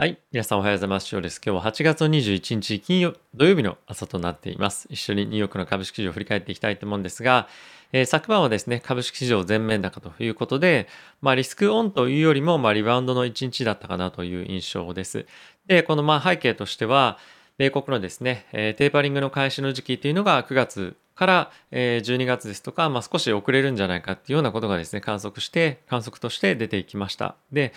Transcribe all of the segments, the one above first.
はい。皆さんおはようございます。翔です。今日は8月21日金曜、土曜日の朝となっています。一緒にニューヨークの株式市場を振り返っていきたいと思うんですが、えー、昨晩はですね、株式市場全面高ということで、まあリスクオンというよりも、まあリバウンドの1日だったかなという印象です。で、このまあ背景としては、米国のですね、えー、テーパリングの開始の時期というのが9月から12月ですとか、まあ、少し遅れるんじゃないかっていうようなことがですね、観測して、観測として出ていきました。で、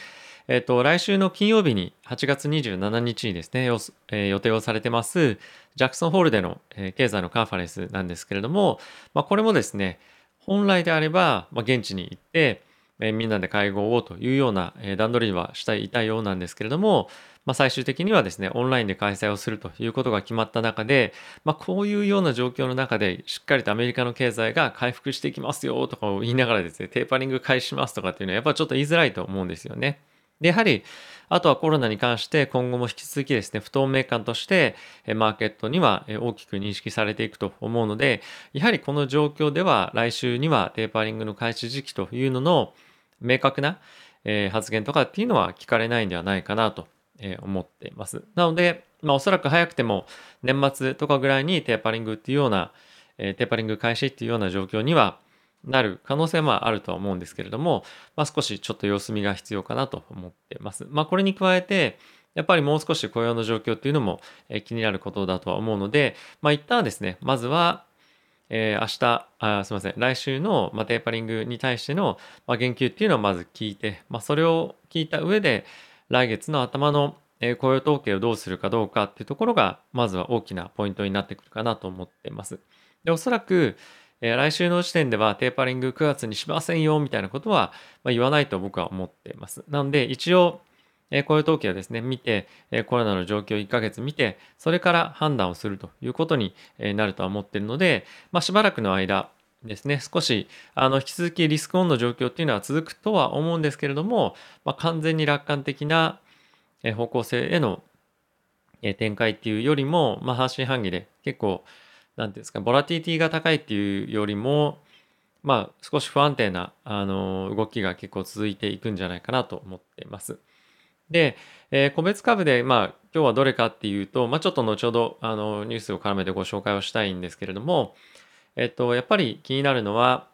えっ、と、来週の金曜日に8月27日にですね、えー、予定をされてます、ジャクソンホールでの、えー、経済のカンファレンスなんですけれども、まあ、これもですね、本来であれば、まあ、現地に行って、え、みんなで会合をというような、え、段取りはしていたようなんですけれども、まあ、最終的にはですね、オンラインで開催をするということが決まった中で、まあ、こういうような状況の中で、しっかりとアメリカの経済が回復していきますよとかを言いながらですね、テーパリング開始しますとかっていうのは、やっぱちょっと言いづらいと思うんですよね。で、やはり、あとはコロナに関して今後も引き続きですね、不透明感としてマーケットには大きく認識されていくと思うので、やはりこの状況では来週にはテーパリングの開始時期というのの明確な発言とかっていうのは聞かれないんではないかなと思っています。なので、まあおそらく早くても年末とかぐらいにテーパリングっていうような、テーパリング開始っていうような状況にはなる可能性もあるとは思うんですけれども、まあ、少しちょっと様子見が必要かなと思ってます。まあ、これに加えて、やっぱりもう少し雇用の状況っていうのも気になることだとは思うので、まあ、一旦はですね、まずは、えー、明日、あすみません、来週の、まあ、テーパリングに対しての、まあ、言及っていうのをまず聞いて、まあ、それを聞いた上で、来月の頭の雇用統計をどうするかどうかっていうところが、まずは大きなポイントになってくるかなと思っています。で、おそらく、えー、来週の時点ではテーパリング9月にしませんよみたいなことは、ま、言わないと僕は思っています。なので一応、えー、雇用統計をですね、見て、え、コロナの状況を1ヶ月見て、それから判断をするということになるとは思っているので、まあ、しばらくの間ですね、少しあの引き続きリスクオンの状況っていうのは続くとは思うんですけれども、まあ、完全に楽観的な方向性への展開っていうよりも、まあ、半信半疑で結構何ていうんですか、ボラティリティが高いっていうよりも、まあ、少し不安定な、あの、動きが結構続いていくんじゃないかなと思っています。で、えー、個別株で、まあ、今日はどれかっていうと、まあ、ちょっと後ほど、あの、ニュースを絡めてご紹介をしたいんですけれども、えっと、やっぱり気になるのは、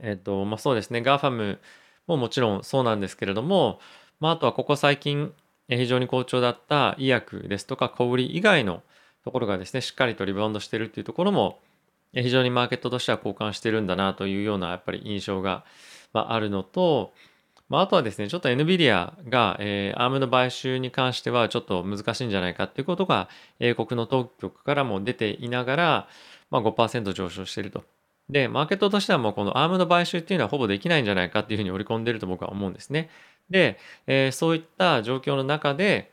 えっと、まあ、そうですね、 GAFAM ももちろんそうなんですけれども、まあ、あとはここ最近、非常に好調だった医薬ですとか小売以外のところがですね、しっかりとリバウンドしているっていうところも、非常にマーケットとしては交換してるんだなというようなやっぱり印象が、まあ、るのと、まあ、あとはですね、ちょっと NVIDIA が、えー、ARM の買収に関してはちょっと難しいんじゃないかっていうことが、英国の当局からも出ていながら、まあ5%上昇していると。で、マーケットとしてはもうこの ARM の買収っていうのはほぼできないんじゃないかっていうふうに織り込んでると僕は思うんですね。で、えー、そういった状況の中で、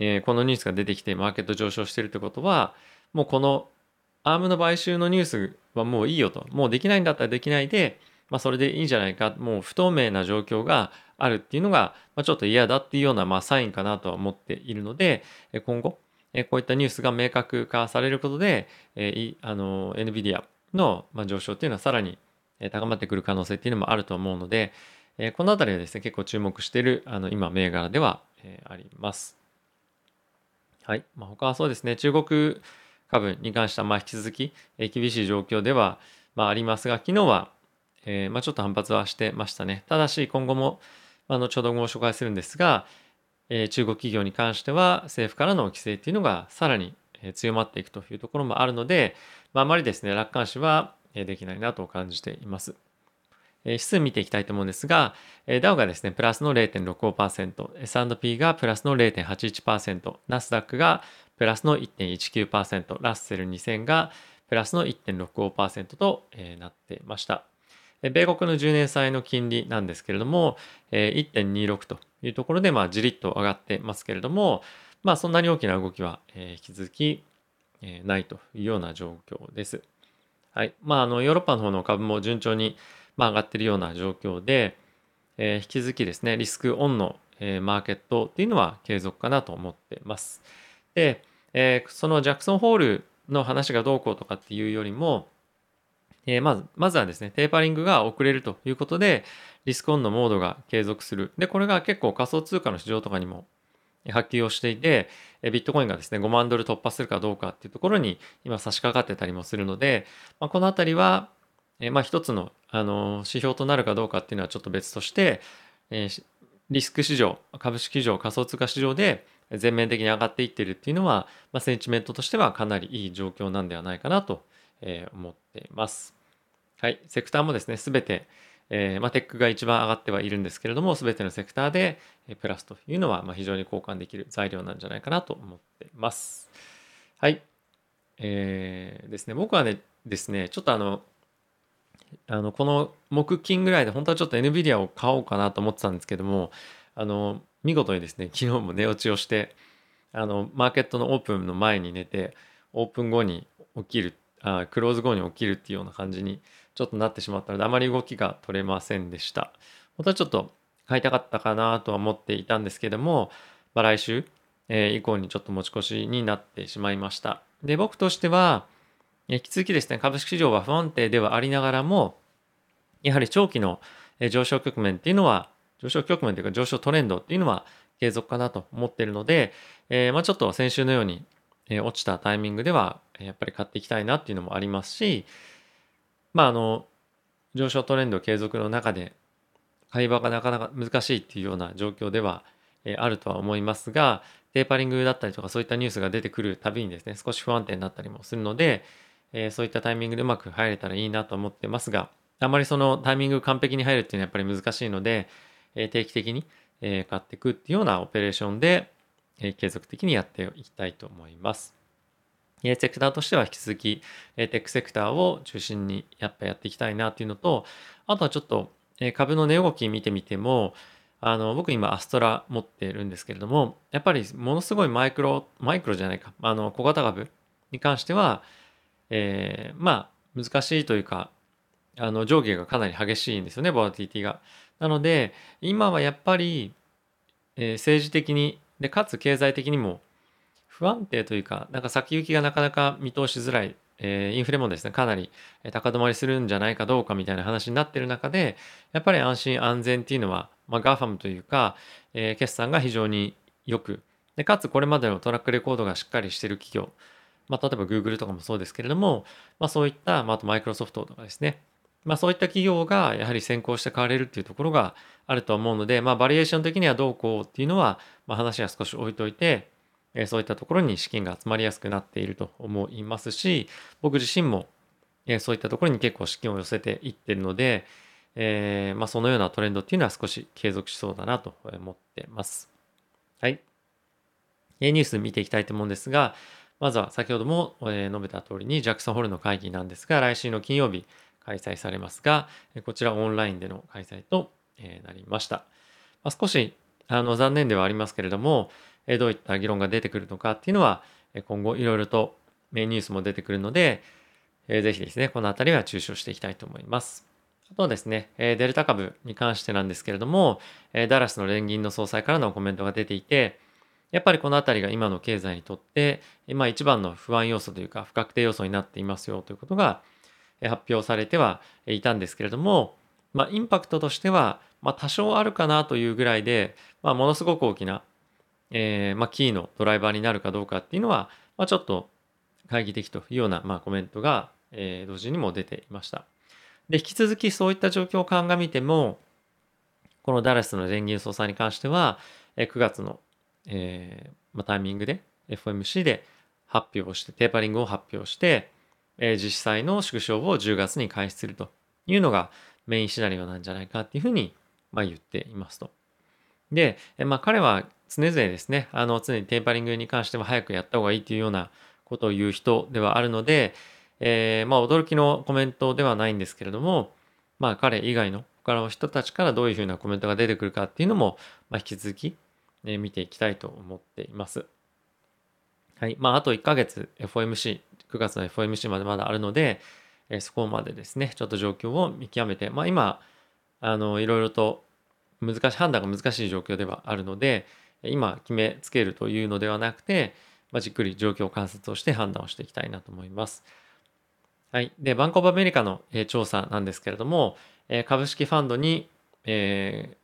え、このニュースが出てきてマーケット上昇してるってことは、もうこのアームの買収のニュースはもういいよと。もうできないんだったらできないで、まあそれでいいんじゃないか。もう不透明な状況があるっていうのが、まあ、ちょっと嫌だっていうようなまあサインかなとは思っているので、今後、こういったニュースが明確化されることで、えあの、NVIDIA の上昇っていうのはさらに高まってくる可能性っていうのもあると思うので、このあたりはですね、結構注目している、あの、今、銘柄ではあります。はい。まあ、他はそうですね、中国株に関しては、ま、引き続き、え厳しい状況では、まあ、りますが、昨日は、えー、ま、ちょっと反発はしてましたね。ただし、今後も、まあ、後ほどご紹介するんですが、えー、中国企業に関しては、政府からの規制っていうのがさらに強まっていくというところもあるので、まあ、あまりですね、楽観視はできないなと感じています。指数見ていきたいと思うんですが、ダウがですね、プラスの0.65%、S&P がプラスの0.81%、ナスダックがプラスの1.19%、ラッセル2000がプラスの1.65%となっていました。米国の10年債の金利なんですけれども、1.26というところで、まあ、じりっと上がってますけれども、まあ、そんなに大きな動きは引き続きないというような状況です。はい。まあ、あの、ヨーロッパの方の株も順調にまあ、上がっているような状況で、えー、引き続きですね、リスクオンの、えー、マーケットっていうのは継続かなと思ってます。で、えー、そのジャクソンホールの話がどうこうとかっていうよりも、え、まず、まずはですね、テーパリングが遅れるということで、リスクオンのモードが継続する。で、これが結構仮想通貨の市場とかにも発揮をしていて、ビットコインがですね、5万ドル突破するかどうかっていうところに今差し掛かってたりもするので、まあ、このあたりは、えまあ一つのあの指標となるかどうかっていうのはちょっと別として、えリスク市場、株式市場、仮想通貨市場で全面的に上がっていってるっていうのは、まあ、センチメントとしてはかなりいい状況なんではないかなとえ思っています。はい、セクターもですね、すべて、えー、まあ、テックが一番上がってはいるんですけれども、すべてのセクターでプラスというのは、ま非常に交換できる材料なんじゃないかなと思っています。はい。えー、ですね、僕はね、ですね、ちょっとあの、あのこの木金ぐらいで本当はちょっと NVIDIA を買おうかなと思ってたんですけども、あの、見事にですね、昨日も寝落ちをして、あの、マーケットのオープンの前に寝て、オープン後に起きる、あクローズ後に起きるっていうような感じにちょっとなってしまったので、あまり動きが取れませんでした。本当はちょっと買いたかったかなとは思っていたんですけども、まあ、来週、えー、以降にちょっと持ち越しになってしまいました。で、僕としては、引き続きですね、株式市場は不安定ではありながらも、やはり長期の上昇局面っていうのは、上昇局面というか上昇トレンドっていうのは継続かなと思っているので、えー、まあちょっと先週のように、え落ちたタイミングでは、やっぱり買っていきたいなっていうのもありますし、まああの、上昇トレンド継続の中で、会話がなかなか難しいっていうような状況では、えあるとは思いますが、テーパリングだったりとかそういったニュースが出てくるたびにですね、少し不安定になったりもするので、えそういったタイミングでうまく入れたらいいなと思ってますが、あまりそのタイミング完璧に入るっていうのはやっぱり難しいので、え定期的に、え買っていくっていうようなオペレーションで、え継続的にやっていきたいと思います。えセクターとしては引き続き、えテックセクターを中心にやっぱやっていきたいなっていうのと、あとはちょっとえ株の値動き見てみても、あの、僕今アストラ持ってるんですけれども、やっぱりものすごいマイクロ、マイクロじゃないか、あの、小型株に関しては、えー、まあ、難しいというか、あの、上下がかなり激しいんですよね、ボラティティが。なので、今はやっぱり、えー、政治的に、で、かつ経済的にも不安定というか、なんか先行きがなかなか見通しづらい、えー、インフレもですね、かなり高止まりするんじゃないかどうかみたいな話になってる中で、やっぱり安心安全っていうのは、まあ、GAFAM というか、えー、決算が非常によく、でかつこれまでのトラックレコードがしっかりしてる企業、まあ、例えば Google とかもそうですけれども、まあ、そういった、まあ、あとマイクロソフトとかですね、まあ、そういった企業がやはり先行して買われるっていうところがあると思うので、まあ、バリエーション的にはどうこうっていうのは、まあ、話は少し置いといて、えそういったところに資金が集まりやすくなっていると思いますし、僕自身も、えそういったところに結構資金を寄せていってるので、えー、まあ、そのようなトレンドっていうのは少し継続しそうだなと思ってます。はい。ニュース見ていきたいと思うんですが、まずは先ほども述べた通りにジャクソンホールの会議なんですが、来週の金曜日開催されますが、こちらオンラインでの開催となりました。ま、少しあの残念ではありますけれども、どういった議論が出てくるのかっていうのは、今後いろいろとニュースも出てくるので、ぜひですね、このあたりは注視をしていきたいと思います。あとはですね、デルタ株に関してなんですけれども、ダラスの連銀の総裁からのコメントが出ていて、やっぱりこのあたりが今の経済にとって、まあ一番の不安要素というか不確定要素になっていますよということが発表されてはいたんですけれども、まあインパクトとしては、まあ多少あるかなというぐらいで、まあものすごく大きなえー、まあ、キーのドライバーになるかどうかっていうのは、まあ、ちょっと懐疑的というような、まあ、コメントが、えー、同時にも出ていました。で、引き続きそういった状況を鑑みても、このダラスの連銀総裁に関しては、9月の、えーまあ、タイミングで FOMC で発表して、テーパリングを発表して、えー、実際の縮小を10月に開始するというのがメインシナリオなんじゃないかっていうふうに、まあ、言っていますと。で、えまあ、彼は常々ですね、あの、常にテーパリングに関しては早くやった方がいいというようなことを言う人ではあるので、えー、まあ、驚きのコメントではないんですけれども、まあ、彼以外の他の人たちからどういうふうなコメントが出てくるかっていうのも、まあ、引き続き、ね、見ていきたいと思っています。はい。まあ、あと1ヶ月 FOMC、9月の FOMC までまだあるので、えー、そこまでですね、ちょっと状況を見極めて、まあ、今、あの、いろいろと難しい、判断が難しい状況ではあるので、今決めつけるというのではなくて、まあ、じっくり状況を観察をして判断をしていきたいなと思います。はい。で、バンコブアメリカの、えー、調査なんですけれども、えー、株式ファンドに、え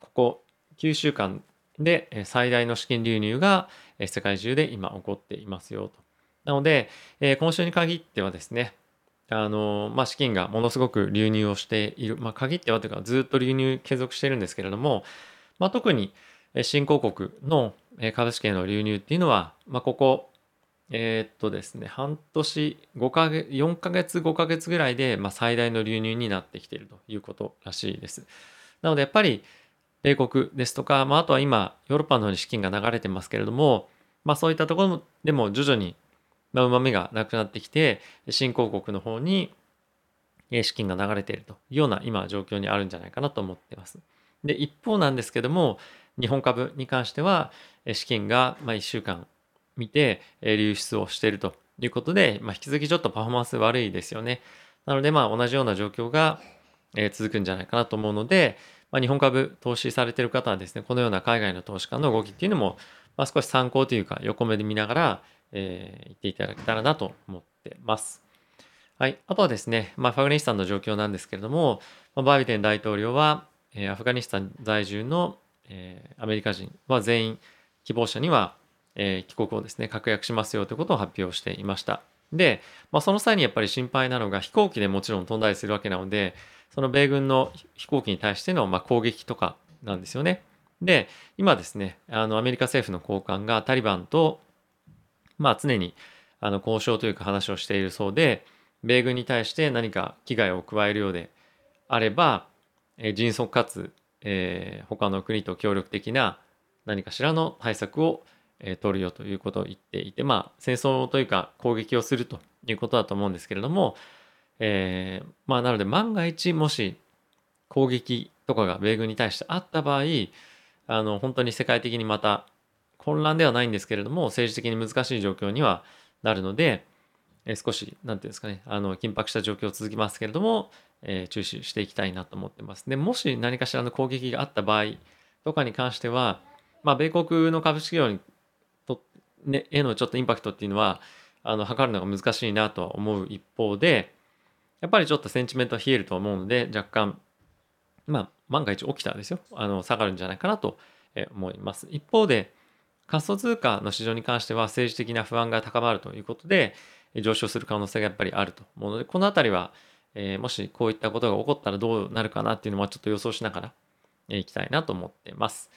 ー、ここ9週間で、最大の資金流入が世界中で今起こっていますよと。なので、今週に限ってはですね、あの、まあ、資金がものすごく流入をしている、まあ、限ってはというかずっと流入継続してるんですけれども、まあ、特に新興国の株式への流入っていうのは、まあ、ここ、えー、っとですね、半年、5ヶ月、4ヶ月、5ヶ月ぐらいで、まあ、最大の流入になってきているということらしいです。なので、やっぱり、米国ですとか、まあ、あとは今、ヨーロッパの方に資金が流れてますけれども、まあ、そういったところでも徐々にうまみがなくなってきて、新興国の方に資金が流れているというような今状況にあるんじゃないかなと思っています。で、一方なんですけども、日本株に関しては資金がま1週間見て流出をしているということで、まあ、引き続きちょっとパフォーマンス悪いですよね。なのでまあ同じような状況が続くんじゃないかなと思うので、まあ、日本株投資されている方はですね、このような海外の投資家の動きっていうのも、まあ、少し参考というか横目で見ながら、えー、言っていただけたらなと思ってます。はい。あとはですね、まあ、アフガニスタンの状況なんですけれども、まあ、バイデン大統領は、えー、アフガニスタン在住の、えー、アメリカ人は全員希望者には、えー、帰国をですね、確約しますよということを発表していました。で、まあ、その際にやっぱり心配なのが飛行機でもちろん飛んだりするわけなので、その米軍の飛行機に対してのま攻撃とかなんですよね。で、今ですね、あのアメリカ政府の高官がタリバンとまあ、常にあの交渉というか話をしているそうで米軍に対して何か危害を加えるようであれば、え、迅速かつ、えー、他の国と協力的な何かしらの対策を、え、取るよということを言っていてまあ戦争というか攻撃をするということだと思うんですけれども、えー、まあなので万が一もし攻撃とかが米軍に対してあった場合あの本当に世界的にまた混乱ではないんですけれども、政治的に難しい状況にはなるので、え少し、なんていうんですかね、あの、緊迫した状況続きますけれども、えー、注視していきたいなと思ってます。で、もし何かしらの攻撃があった場合とかに関しては、まあ、米国の株式業にと、ね、へのちょっとインパクトっていうのは、あの、測るのが難しいなとは思う一方で、やっぱりちょっとセンチメントは冷えると思うので、若干、まあ、万が一起きたらですよ、あの、下がるんじゃないかなと思います。一方で、仮想通貨の市場に関しては政治的な不安が高まるということで上昇する可能性がやっぱりあると思うのでこの辺りは、えー、もしこういったことが起こったらどうなるかなっていうのはちょっと予想しながらいきたいなと思っています。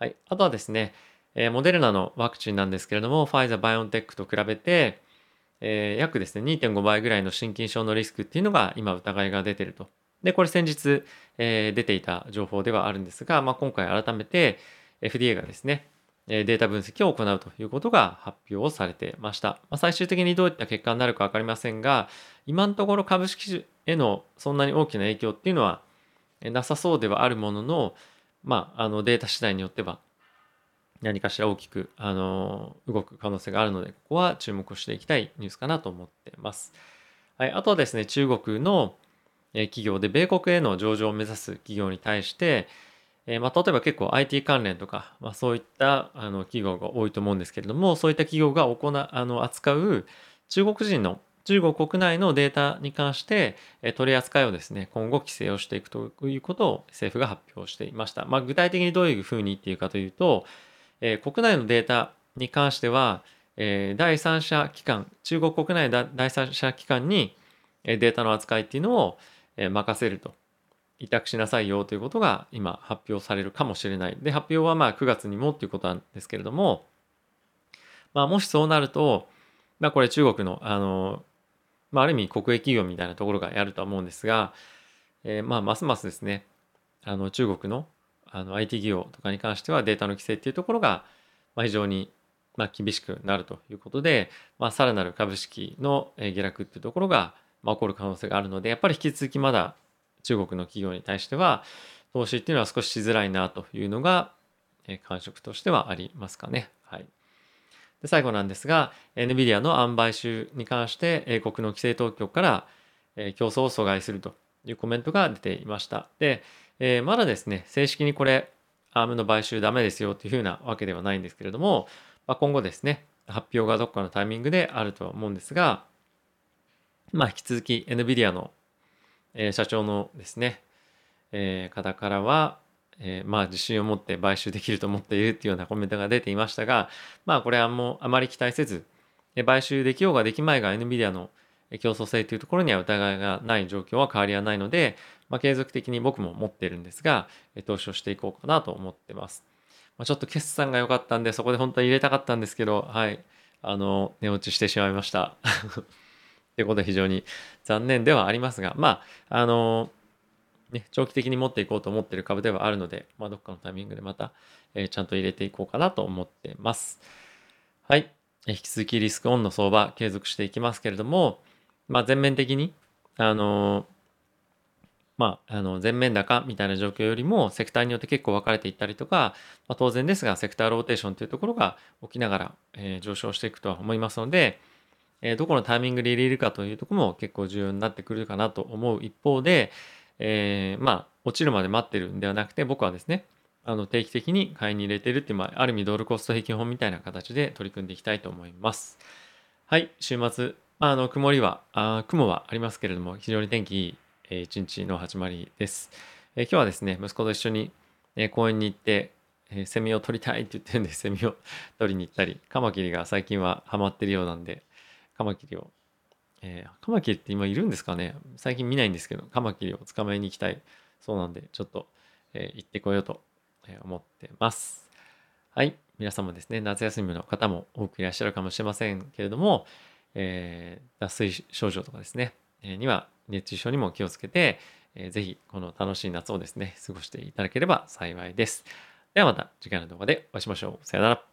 はい、あとはですね、えー、モデルナのワクチンなんですけれどもファイザーバイオンテックと比べて、えー、約ですね2.5倍ぐらいの心筋症のリスクっていうのが今疑いが出てると。でこれ先日、えー、出ていた情報ではあるんですが、まあ、今回改めて FDA がですねデータ分析を行うということが発表をされてました。まあ、最終的にどういった結果になるか分かりませんが、今のところ株式へのそんなに大きな影響っていうのはなさそうではあるものの、まあ、あのデータ次第によっては何かしら大きくあの動く可能性があるので、ここは注目していきたいニュースかなと思ってます。はい、あとはですね、中国の企業で米国への上場を目指す企業に対して、え、まあ、例えば結構 IT 関連とか、まあ、そういったあの企業が多いと思うんですけれども、そういった企業が行あの扱う中国人の中国国内のデータに関して、え取り扱いをですね、今後規制をしていくということを政府が発表していました。まあ、具体的にどういうふうに言っているかというと、え、国内のデータに関しては、え、第三者機関、中国国内第三者機関にデータの扱いっていうのを任せると委託しなさいよということが今発表されるかもしれない。で、発表はまあ9月にもということなんですけれども、まあもしそうなると、まあこれ中国の、あの、まあある意味国営企業みたいなところがやるとは思うんですが、えー、まあますますですね、あの中国のあの IT 企業とかに関してはデータの規制っていうところが、ま、非常にま厳しくなるということで、まあ、さらなる株式の下落っていうところが、ま、起こる可能性があるので、やっぱり引き続きまだ中国の企業に対しては投資っていうのは少ししづらいなというのが、感触としてはありますかね。はい。で最後なんですが、NVIDIA の販買収に関して英国の規制当局から、競争を阻害するというコメントが出ていました。で、えー、まだですね、正式にこれ、アームの買収ダメですよというふうなわけではないんですけれども、まあ、今後ですね、発表がどっかのタイミングであるとは思うんですが、まあ、引き続き NVIDIA のえ社長のですね、え方からは、えー、まあ自信を持って買収できると思っているっていうようなコメントが出ていましたが、まあこれはもうあまり期待せず、買収できようができまいが NVIDIA の競争性というところには疑いがない状況は変わりはないので、まあ、継続的に僕も持ってるんですが、投資をしていこうかなと思ってます。まあ、ちょっと決算が良かったんで、そこで本当は入れたかったんですけど、はい、あの、寝落ちしてしまいました。ということで非常に残念ではありますが、まあ、あの、ね、長期的に持っていこうと思ってる株ではあるので、まあ、どっかのタイミングでまた、えー、ちゃんと入れていこうかなと思ってます。はい。引き続きリスクオンの相場継続していきますけれども、まあ、全面的に、あのまあ、あの全面高みたいな状況よりもセクターによって結構分かれていったりとか、まあ、当然ですがセクターローテーションというところが起きながら、えー、上昇していくとは思いますので、えー、どこのタイミングで入れるかというところも結構重要になってくるかなと思う一方で、えー、まあ落ちるまで待ってるんではなくて僕はですねあの定期的に買いに入れてるっていう、まあ、ある意味ドルコスト平均法みたいな形で取り組んでいきたいと思います。はい、週末、あの曇りはあ、雲はありますけれども、非常に天気いい、えー、一日の始まりです、えー、今日はですね、息子と一緒に、え、公園に行って、え、セミを取りたいって言ってるんで、セミを取りに行ったり、カマキリが最近はハマってるようなんで、カマキリを、え、カマキリって今いるんですかね？最近見ないんですけど、カマキリを捕まえに行きたいそうなんで、ちょっと、え、行ってこようと思ってます。はい。皆さんもですね、夏休みの方も多くいらっしゃるかもしれませんけれども、えー、脱水症状とかですね、には熱中症にも気をつけて、えー、ぜひこの楽しい夏をですね、過ごしていただければ幸いです。ではまた次回の動画でお会いしましょう。さよなら。